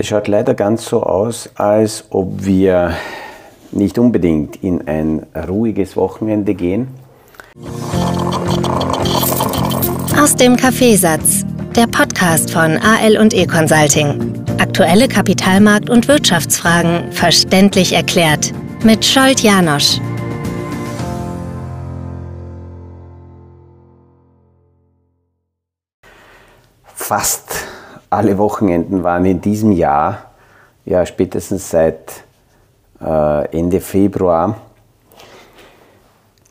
Es schaut leider ganz so aus, als ob wir nicht unbedingt in ein ruhiges Wochenende gehen. Aus dem Kaffeesatz, der Podcast von AL und E Consulting. Aktuelle Kapitalmarkt- und Wirtschaftsfragen verständlich erklärt mit Scholt Janosch. Fast alle Wochenenden waren in diesem Jahr, ja spätestens seit äh, Ende Februar,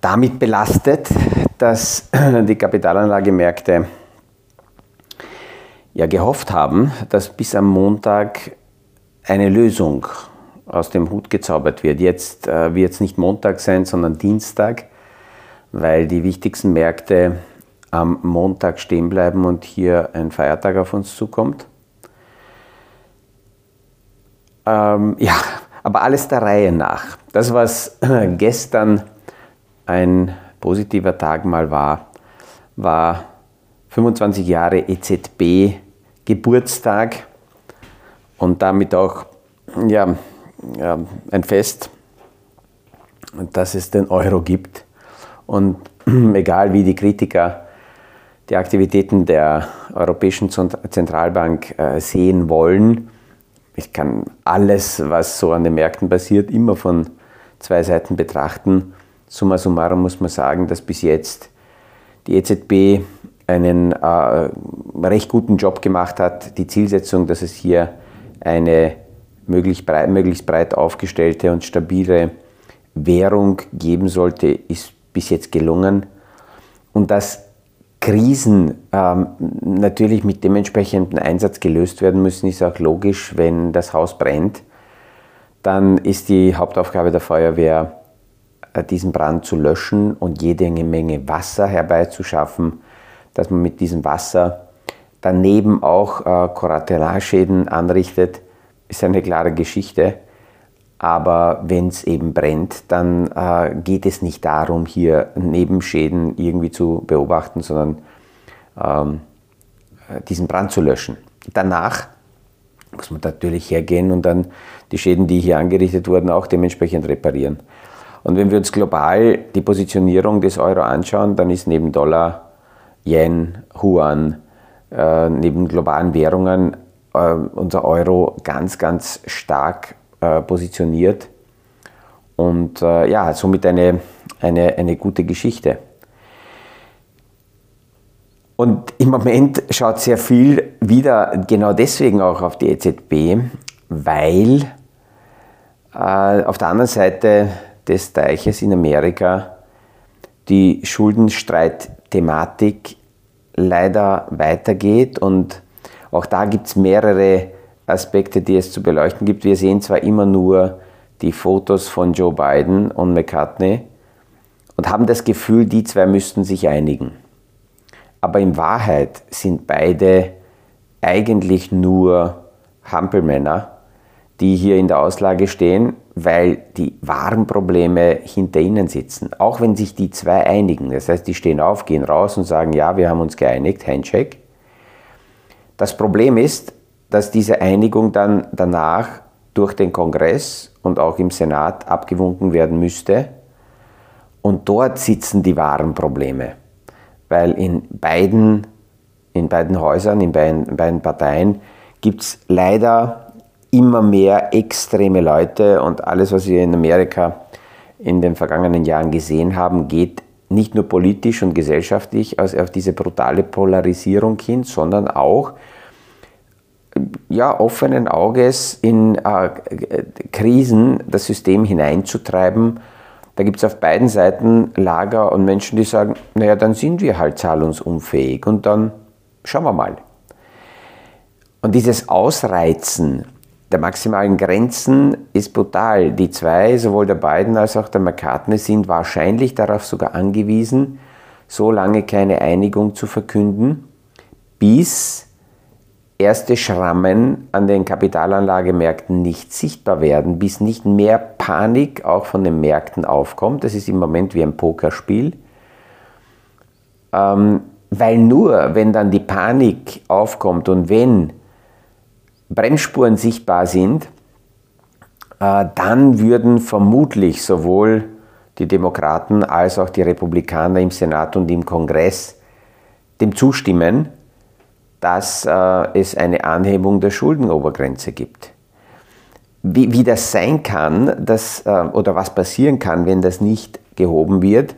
damit belastet, dass die Kapitalanlagemärkte ja gehofft haben, dass bis am Montag eine Lösung aus dem Hut gezaubert wird. Jetzt äh, wird es nicht Montag sein, sondern Dienstag, weil die wichtigsten Märkte am Montag stehen bleiben und hier ein Feiertag auf uns zukommt. Ähm, ja, aber alles der Reihe nach. Das, was gestern ein positiver Tag mal war, war 25 Jahre EZB Geburtstag und damit auch ja, ja, ein Fest, dass es den Euro gibt. Und egal wie die Kritiker die Aktivitäten der Europäischen Zentralbank äh, sehen wollen. Ich kann alles, was so an den Märkten passiert, immer von zwei Seiten betrachten. Summa summarum muss man sagen, dass bis jetzt die EZB einen äh, recht guten Job gemacht hat. Die Zielsetzung, dass es hier eine möglichst breit, möglichst breit aufgestellte und stabile Währung geben sollte, ist bis jetzt gelungen. Und dass Krisen ähm, natürlich mit dementsprechendem Einsatz gelöst werden müssen, ist auch logisch, wenn das Haus brennt. Dann ist die Hauptaufgabe der Feuerwehr, äh, diesen Brand zu löschen und jede Menge Wasser herbeizuschaffen, dass man mit diesem Wasser daneben auch äh, Kollateralschäden anrichtet, ist eine klare Geschichte. Aber wenn es eben brennt, dann äh, geht es nicht darum, hier Nebenschäden irgendwie zu beobachten, sondern ähm, diesen Brand zu löschen. Danach muss man natürlich hergehen und dann die Schäden, die hier angerichtet wurden, auch dementsprechend reparieren. Und wenn wir uns global die Positionierung des Euro anschauen, dann ist neben Dollar, Yen, Yuan, äh, neben globalen Währungen äh, unser Euro ganz, ganz stark äh, positioniert und äh, ja, somit eine, eine, eine gute Geschichte. Und im Moment schaut sehr viel wieder genau deswegen auch auf die EZB, weil äh, auf der anderen Seite des Teiches in Amerika die Schuldenstreit-Thematik leider weitergeht und auch da gibt es mehrere Aspekte, die es zu beleuchten gibt. Wir sehen zwar immer nur die Fotos von Joe Biden und McCartney und haben das Gefühl, die zwei müssten sich einigen. Aber in Wahrheit sind beide eigentlich nur Hampelmänner, die hier in der Auslage stehen, weil die wahren Probleme hinter ihnen sitzen. Auch wenn sich die zwei einigen, das heißt, die stehen auf, gehen raus und sagen, ja, wir haben uns geeinigt, Handshake. Das Problem ist, dass diese Einigung dann danach durch den Kongress und auch im Senat abgewunken werden müsste. Und dort sitzen die wahren Probleme. Weil in beiden, in beiden Häusern, in beiden, in beiden Parteien gibt es leider immer mehr extreme Leute und alles, was wir in Amerika in den vergangenen Jahren gesehen haben, geht nicht nur politisch und gesellschaftlich auf diese brutale Polarisierung hin, sondern auch ja, offenen Auges in äh, Krisen das System hineinzutreiben. Da gibt es auf beiden Seiten Lager und Menschen, die sagen, naja, dann sind wir halt zahlungsunfähig und dann schauen wir mal. Und dieses Ausreizen der maximalen Grenzen ist brutal. Die zwei, sowohl der Biden als auch der McCartney, sind wahrscheinlich darauf sogar angewiesen, so lange keine Einigung zu verkünden, bis erste Schrammen an den Kapitalanlagemärkten nicht sichtbar werden, bis nicht mehr Panik auch von den Märkten aufkommt. Das ist im Moment wie ein Pokerspiel. Ähm, weil nur, wenn dann die Panik aufkommt und wenn Bremsspuren sichtbar sind, äh, dann würden vermutlich sowohl die Demokraten als auch die Republikaner im Senat und im Kongress dem zustimmen, dass äh, es eine Anhebung der Schuldenobergrenze gibt. Wie, wie das sein kann dass, äh, oder was passieren kann, wenn das nicht gehoben wird,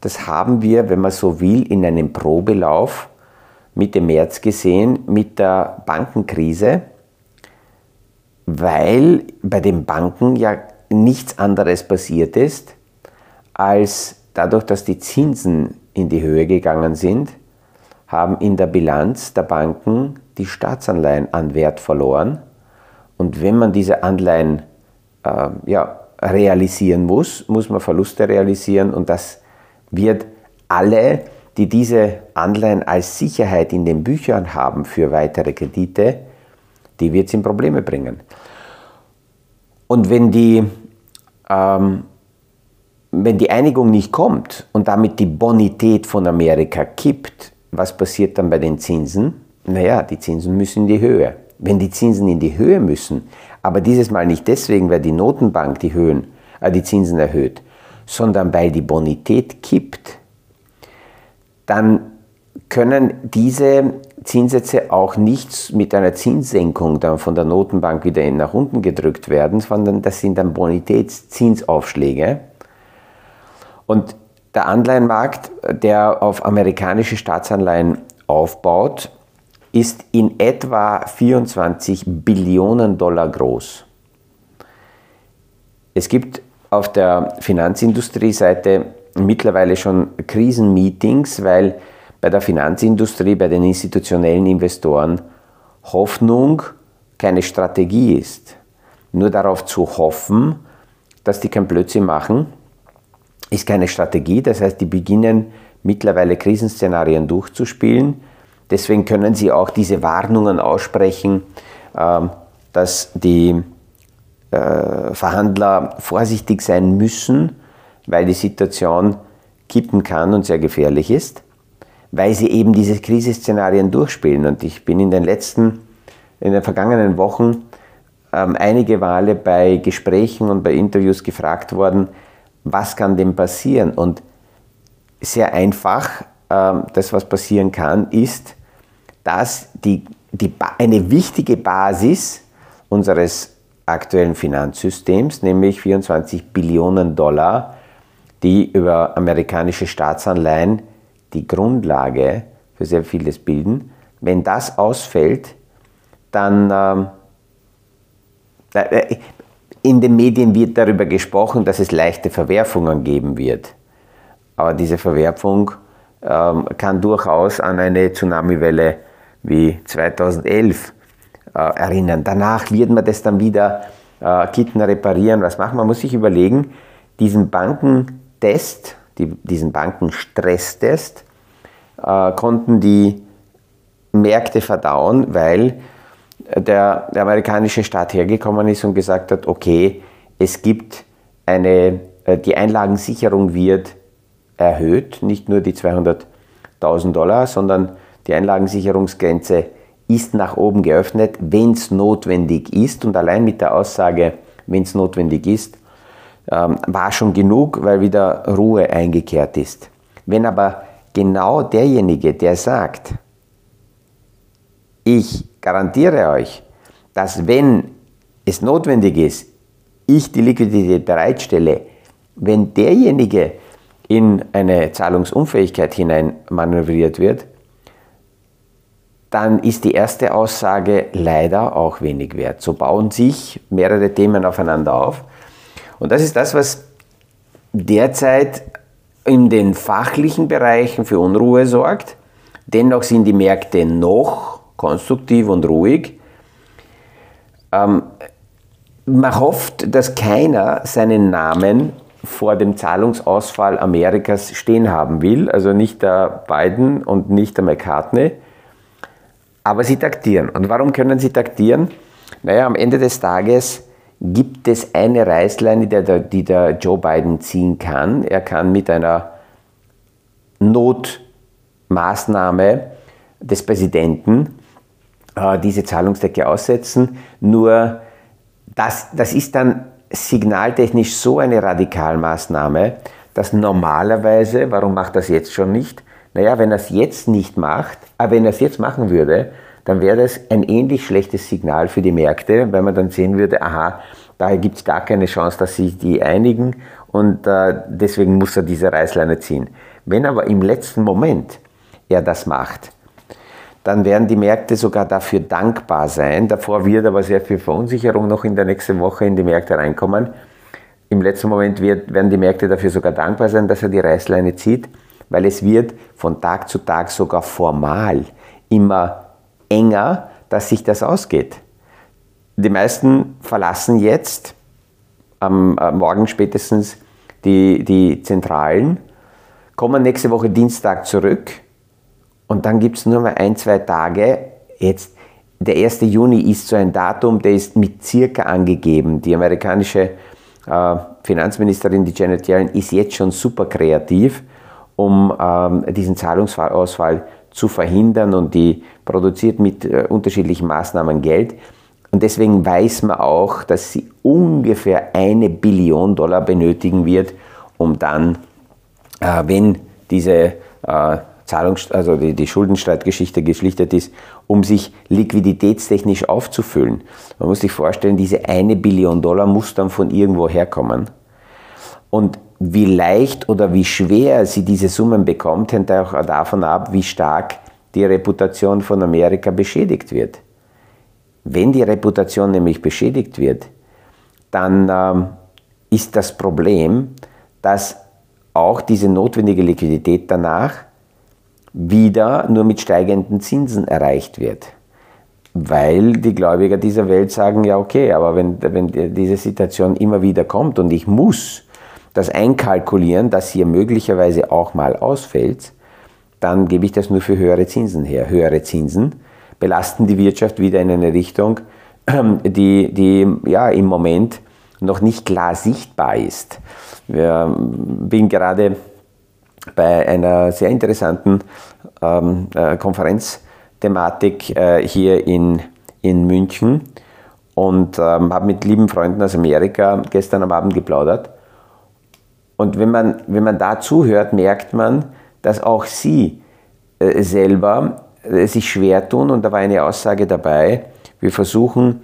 das haben wir, wenn man so will, in einem Probelauf Mitte März gesehen mit der Bankenkrise, weil bei den Banken ja nichts anderes passiert ist, als dadurch, dass die Zinsen in die Höhe gegangen sind, haben in der Bilanz der Banken die Staatsanleihen an Wert verloren. Und wenn man diese Anleihen äh, ja, realisieren muss, muss man Verluste realisieren und das wird alle, die diese Anleihen als Sicherheit in den Büchern haben für weitere Kredite, die wird es in Probleme bringen. Und wenn die, ähm, wenn die Einigung nicht kommt und damit die Bonität von Amerika kippt, was passiert dann bei den Zinsen? Naja, die Zinsen müssen in die Höhe. Wenn die Zinsen in die Höhe müssen, aber dieses Mal nicht deswegen, weil die Notenbank die, Höhen, äh, die Zinsen erhöht, sondern weil die Bonität kippt, dann können diese Zinssätze auch nicht mit einer Zinssenkung dann von der Notenbank wieder nach unten gedrückt werden, sondern das sind dann Bonitätszinsaufschläge. Und der Anleihenmarkt, der auf amerikanische Staatsanleihen aufbaut, ist in etwa 24 Billionen Dollar groß. Es gibt auf der Finanzindustrie-Seite mittlerweile schon Krisenmeetings, weil bei der Finanzindustrie, bei den institutionellen Investoren Hoffnung keine Strategie ist. Nur darauf zu hoffen, dass die kein Blödsinn machen, ist keine Strategie. Das heißt, die beginnen mittlerweile Krisenszenarien durchzuspielen. Deswegen können sie auch diese Warnungen aussprechen, ähm, dass die äh, Verhandler vorsichtig sein müssen, weil die Situation kippen kann und sehr gefährlich ist, weil sie eben diese Krisenszenarien durchspielen. Und ich bin in den letzten, in den vergangenen Wochen ähm, einige Male bei Gesprächen und bei Interviews gefragt worden, was kann denn passieren? Und sehr einfach, ähm, das was passieren kann, ist, dass die, die, eine wichtige Basis unseres aktuellen Finanzsystems, nämlich 24 Billionen Dollar, die über amerikanische Staatsanleihen die Grundlage für sehr vieles bilden. Wenn das ausfällt, dann ähm, äh, in den Medien wird darüber gesprochen, dass es leichte Verwerfungen geben wird. Aber diese Verwerfung ähm, kann durchaus an eine Tsunamiwelle wie 2011 äh, erinnern. Danach wird man das dann wieder äh, kitten, reparieren. Was machen? Man muss sich überlegen, diesen Bankentest, die, diesen Bankenstresstest, äh, konnten die Märkte verdauen, weil der, der amerikanische Staat hergekommen ist und gesagt hat, okay, es gibt eine, äh, die Einlagensicherung wird erhöht, nicht nur die 200.000 Dollar, sondern die Einlagensicherungsgrenze ist nach oben geöffnet, wenn es notwendig ist. Und allein mit der Aussage, wenn es notwendig ist, ähm, war schon genug, weil wieder Ruhe eingekehrt ist. Wenn aber genau derjenige, der sagt, ich garantiere euch, dass wenn es notwendig ist, ich die Liquidität bereitstelle, wenn derjenige in eine Zahlungsunfähigkeit hinein manövriert wird, dann ist die erste Aussage leider auch wenig wert. So bauen sich mehrere Themen aufeinander auf. Und das ist das, was derzeit in den fachlichen Bereichen für Unruhe sorgt. Dennoch sind die Märkte noch konstruktiv und ruhig. Ähm, man hofft, dass keiner seinen Namen vor dem Zahlungsausfall Amerikas stehen haben will, also nicht der Biden und nicht der McCartney, aber sie taktieren. Und warum können sie taktieren? Naja, am Ende des Tages gibt es eine Reißleine, die der, die der Joe Biden ziehen kann. Er kann mit einer Notmaßnahme des Präsidenten äh, diese Zahlungsdecke aussetzen. Nur das, das ist dann signaltechnisch so eine Radikalmaßnahme, dass normalerweise, warum macht das jetzt schon nicht? Naja, wenn er es jetzt nicht macht, aber wenn er es jetzt machen würde, dann wäre das ein ähnlich schlechtes Signal für die Märkte, weil man dann sehen würde, aha, daher gibt es gar keine Chance, dass sich die einigen und äh, deswegen muss er diese Reißleine ziehen. Wenn aber im letzten Moment er das macht, dann werden die Märkte sogar dafür dankbar sein. Davor wird aber sehr viel Verunsicherung noch in der nächsten Woche in die Märkte reinkommen. Im letzten Moment wird, werden die Märkte dafür sogar dankbar sein, dass er die Reißleine zieht, weil es wird von Tag zu Tag sogar formal immer enger, dass sich das ausgeht. Die meisten verlassen jetzt am Morgen spätestens die, die Zentralen, kommen nächste Woche Dienstag zurück und dann gibt es nur mal ein, zwei Tage. Jetzt, der 1. Juni ist so ein Datum, der ist mit circa angegeben. Die amerikanische äh, Finanzministerin, die Janet Yellen, ist jetzt schon super kreativ, um ähm, diesen Zahlungsausfall zu verhindern und die produziert mit äh, unterschiedlichen Maßnahmen Geld. Und deswegen weiß man auch, dass sie ungefähr eine Billion Dollar benötigen wird, um dann, äh, wenn diese äh, Zahlungs also die, die Schuldenstreitgeschichte geschlichtet ist, um sich liquiditätstechnisch aufzufüllen. Man muss sich vorstellen, diese eine Billion Dollar muss dann von irgendwo herkommen. Und wie leicht oder wie schwer sie diese Summen bekommt, hängt auch davon ab, wie stark die Reputation von Amerika beschädigt wird. Wenn die Reputation nämlich beschädigt wird, dann ähm, ist das Problem, dass auch diese notwendige Liquidität danach wieder nur mit steigenden Zinsen erreicht wird. Weil die Gläubiger dieser Welt sagen, ja okay, aber wenn, wenn diese Situation immer wieder kommt und ich muss das einkalkulieren, dass hier möglicherweise auch mal ausfällt, dann gebe ich das nur für höhere Zinsen her. Höhere Zinsen belasten die Wirtschaft wieder in eine Richtung, die, die ja, im Moment noch nicht klar sichtbar ist. Ich bin gerade bei einer sehr interessanten ähm, äh, Konferenzthematik äh, hier in, in München und ähm, habe mit lieben Freunden aus Amerika gestern am Abend geplaudert. Und wenn man, wenn man da zuhört, merkt man, dass auch sie äh, selber äh, sich schwer tun. Und da war eine Aussage dabei, wir versuchen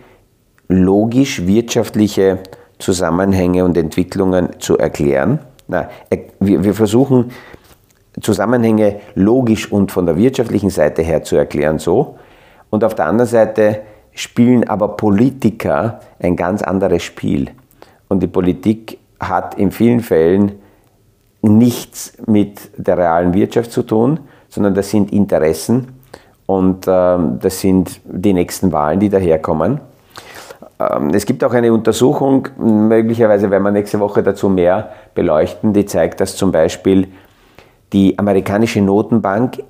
logisch wirtschaftliche Zusammenhänge und Entwicklungen zu erklären. Na, wir, wir versuchen Zusammenhänge logisch und von der wirtschaftlichen Seite her zu erklären so. Und auf der anderen Seite spielen aber Politiker ein ganz anderes Spiel. Und die Politik hat in vielen Fällen nichts mit der realen Wirtschaft zu tun, sondern das sind Interessen und äh, das sind die nächsten Wahlen, die daherkommen. Ähm, es gibt auch eine Untersuchung, möglicherweise werden wir nächste Woche dazu mehr beleuchten, die zeigt, dass zum Beispiel die amerikanische Notenbank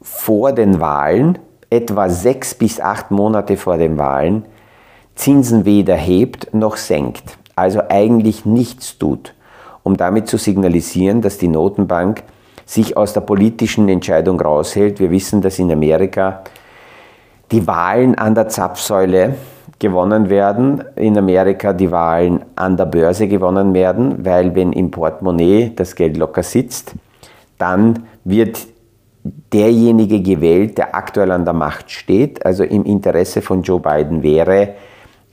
vor den Wahlen, etwa sechs bis acht Monate vor den Wahlen, Zinsen weder hebt noch senkt, also eigentlich nichts tut, um damit zu signalisieren, dass die Notenbank sich aus der politischen Entscheidung raushält. Wir wissen, dass in Amerika die Wahlen an der Zapfsäule gewonnen werden, in Amerika die Wahlen an der Börse gewonnen werden, weil wenn im Portemonnaie das Geld locker sitzt, dann wird derjenige gewählt, der aktuell an der Macht steht. Also im Interesse von Joe Biden wäre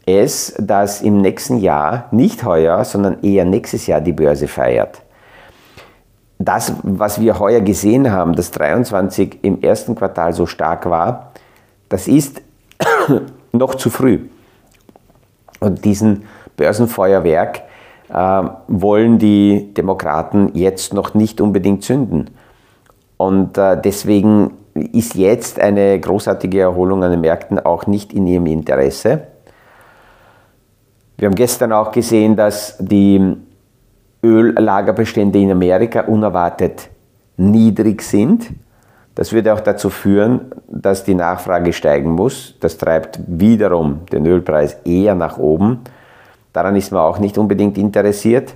es, dass im nächsten Jahr, nicht heuer, sondern eher nächstes Jahr die Börse feiert. Das, was wir heuer gesehen haben, dass 23 im ersten Quartal so stark war, das ist noch zu früh. Und diesen Börsenfeuerwerk äh, wollen die Demokraten jetzt noch nicht unbedingt zünden. Und äh, deswegen ist jetzt eine großartige Erholung an den Märkten auch nicht in ihrem Interesse. Wir haben gestern auch gesehen, dass die Öllagerbestände in Amerika unerwartet niedrig sind. Das würde auch dazu führen, dass die Nachfrage steigen muss. Das treibt wiederum den Ölpreis eher nach oben. Daran ist man auch nicht unbedingt interessiert.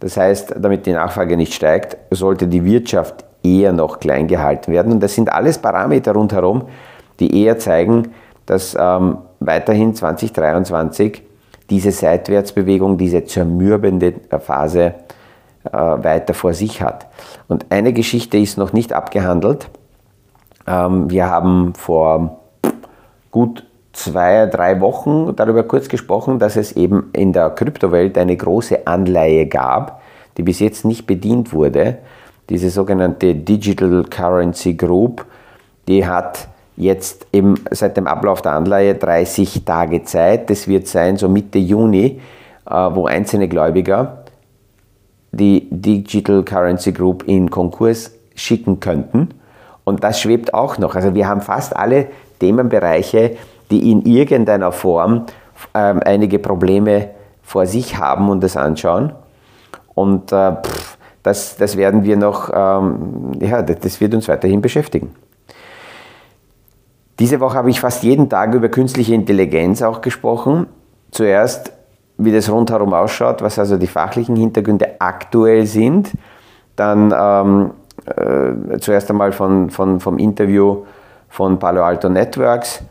Das heißt, damit die Nachfrage nicht steigt, sollte die Wirtschaft eher noch klein gehalten werden. Und das sind alles Parameter rundherum, die eher zeigen, dass ähm, weiterhin 2023 diese Seitwärtsbewegung, diese zermürbende Phase äh, weiter vor sich hat. Und eine Geschichte ist noch nicht abgehandelt. Ähm, wir haben vor gut zwei, drei Wochen darüber kurz gesprochen, dass es eben in der Kryptowelt eine große Anleihe gab, die bis jetzt nicht bedient wurde. Diese sogenannte Digital Currency Group, die hat jetzt eben seit dem Ablauf der Anleihe 30 Tage Zeit. Das wird sein, so Mitte Juni, äh, wo einzelne Gläubiger die Digital Currency Group in Konkurs schicken könnten. Und das schwebt auch noch. Also wir haben fast alle Themenbereiche, die in irgendeiner Form ähm, einige Probleme vor sich haben und das anschauen. Und äh, pff, das, das werden wir noch, ähm, ja, das wird uns weiterhin beschäftigen. Diese Woche habe ich fast jeden Tag über künstliche Intelligenz auch gesprochen. Zuerst, wie das rundherum ausschaut, was also die fachlichen Hintergründe aktuell sind. Dann ähm, äh, zuerst einmal von, von, vom Interview von Palo Alto Networks.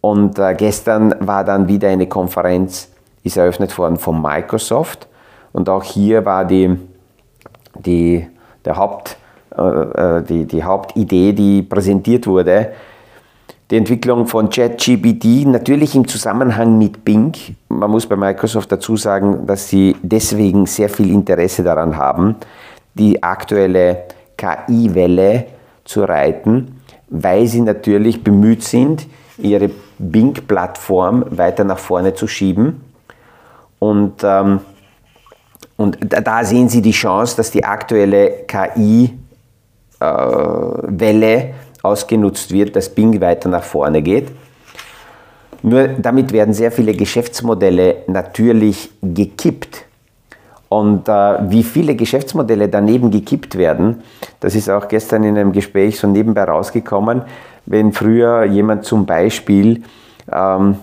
Und äh, gestern war dann wieder eine Konferenz, ist eröffnet worden von Microsoft. Und auch hier war die, die, der Haupt, äh, äh die, die Hauptidee, die präsentiert wurde, die Entwicklung von ChatGPT, natürlich im Zusammenhang mit Bing. Man muss bei Microsoft dazu sagen, dass sie deswegen sehr viel Interesse daran haben, die aktuelle KI-Welle zu reiten, weil sie natürlich bemüht sind, ihre Bing-Plattform weiter nach vorne zu schieben. Und, ähm, und da sehen Sie die Chance, dass die aktuelle KI-Welle äh, ausgenutzt wird, dass Bing weiter nach vorne geht. Nur damit werden sehr viele Geschäftsmodelle natürlich gekippt. Und äh, wie viele Geschäftsmodelle daneben gekippt werden, das ist auch gestern in einem Gespräch so nebenbei rausgekommen, wenn früher jemand zum Beispiel ähm,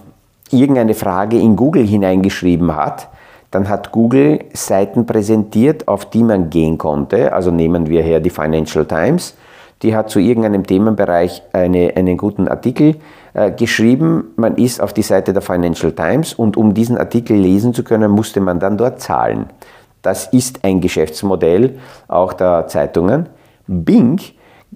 irgendeine Frage in Google hineingeschrieben hat, dann hat Google Seiten präsentiert, auf die man gehen konnte. Also nehmen wir her die Financial Times die hat zu irgendeinem Themenbereich eine, einen guten Artikel äh, geschrieben. Man ist auf die Seite der Financial Times und um diesen Artikel lesen zu können, musste man dann dort zahlen. Das ist ein Geschäftsmodell auch der Zeitungen. Bing,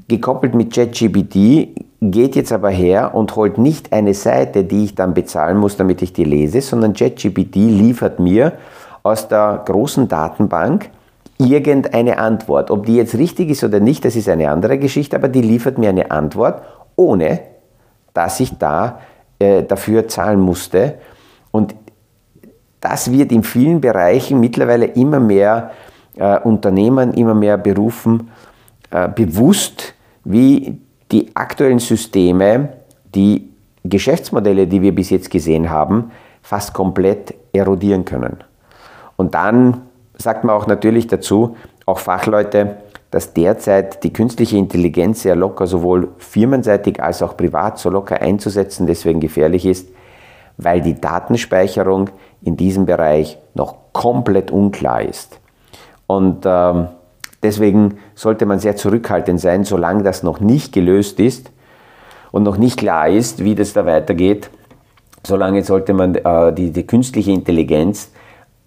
gekoppelt mit ChatGPT, geht jetzt aber her und holt nicht eine Seite, die ich dann bezahlen muss, damit ich die lese, sondern ChatGPT liefert mir aus der großen Datenbank irgendeine Antwort. Ob die jetzt richtig ist oder nicht, das ist eine andere Geschichte, aber die liefert mir eine Antwort, ohne dass ich da äh, dafür zahlen musste. Und das wird in vielen Bereichen mittlerweile immer mehr äh, Unternehmen, immer mehr Berufen äh, bewusst, wie die aktuellen Systeme, die Geschäftsmodelle, die wir bis jetzt gesehen haben, fast komplett erodieren können. Und dann sagt man auch natürlich dazu, auch Fachleute, dass derzeit die künstliche Intelligenz sehr locker sowohl firmenseitig als auch privat so locker einzusetzen deswegen gefährlich ist, weil die Datenspeicherung in diesem Bereich noch komplett unklar ist. Und ähm, deswegen sollte man sehr zurückhaltend sein, solange das noch nicht gelöst ist und noch nicht klar ist, wie das da weitergeht. Solange sollte man äh, die, die künstliche Intelligenz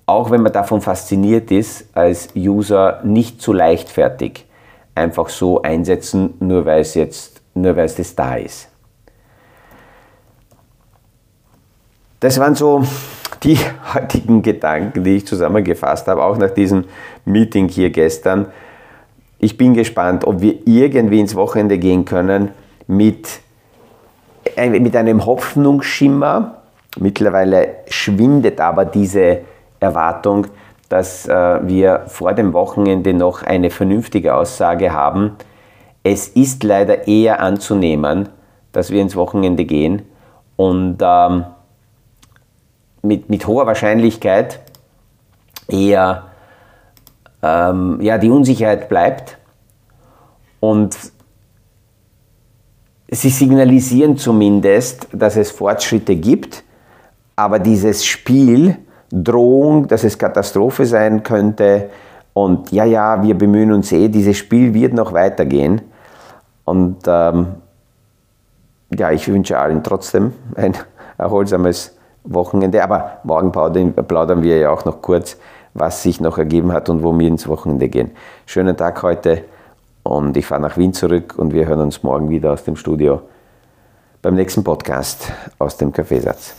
auch wenn man davon fasziniert ist, als User nicht zu leichtfertig einfach so einsetzen, nur weil es jetzt, nur weil es das da ist. Das waren so die heutigen Gedanken, die ich zusammengefasst habe, auch nach diesem Meeting hier gestern. Ich bin gespannt, ob wir irgendwie ins Wochenende gehen können mit, äh, mit einem Hoffnungsschimmer. Mittlerweile schwindet aber diese Erwartung, dass äh, wir vor dem Wochenende noch eine vernünftige Aussage haben. Es ist leider eher anzunehmen, dass wir ins Wochenende gehen und ähm, mit, mit hoher Wahrscheinlichkeit eher ähm, ja, die Unsicherheit bleibt und sie signalisieren zumindest, dass es Fortschritte gibt, aber dieses Spiel, Drohung, dass es Katastrophe sein könnte. Und ja, ja, wir bemühen uns eh, dieses Spiel wird noch weitergehen. Und ähm, ja, ich wünsche allen trotzdem ein erholsames Wochenende. Aber morgen plaudern wir ja auch noch kurz, was sich noch ergeben hat und wo wir ins Wochenende gehen. Schönen Tag heute und ich fahre nach Wien zurück und wir hören uns morgen wieder aus dem Studio beim nächsten Podcast aus dem Kaffeesatz.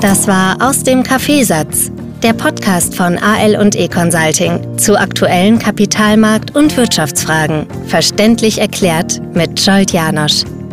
Das war aus dem Kaffeesatz, der Podcast von AL und E Consulting zu aktuellen Kapitalmarkt- und Wirtschaftsfragen, verständlich erklärt mit Scholt Janosch.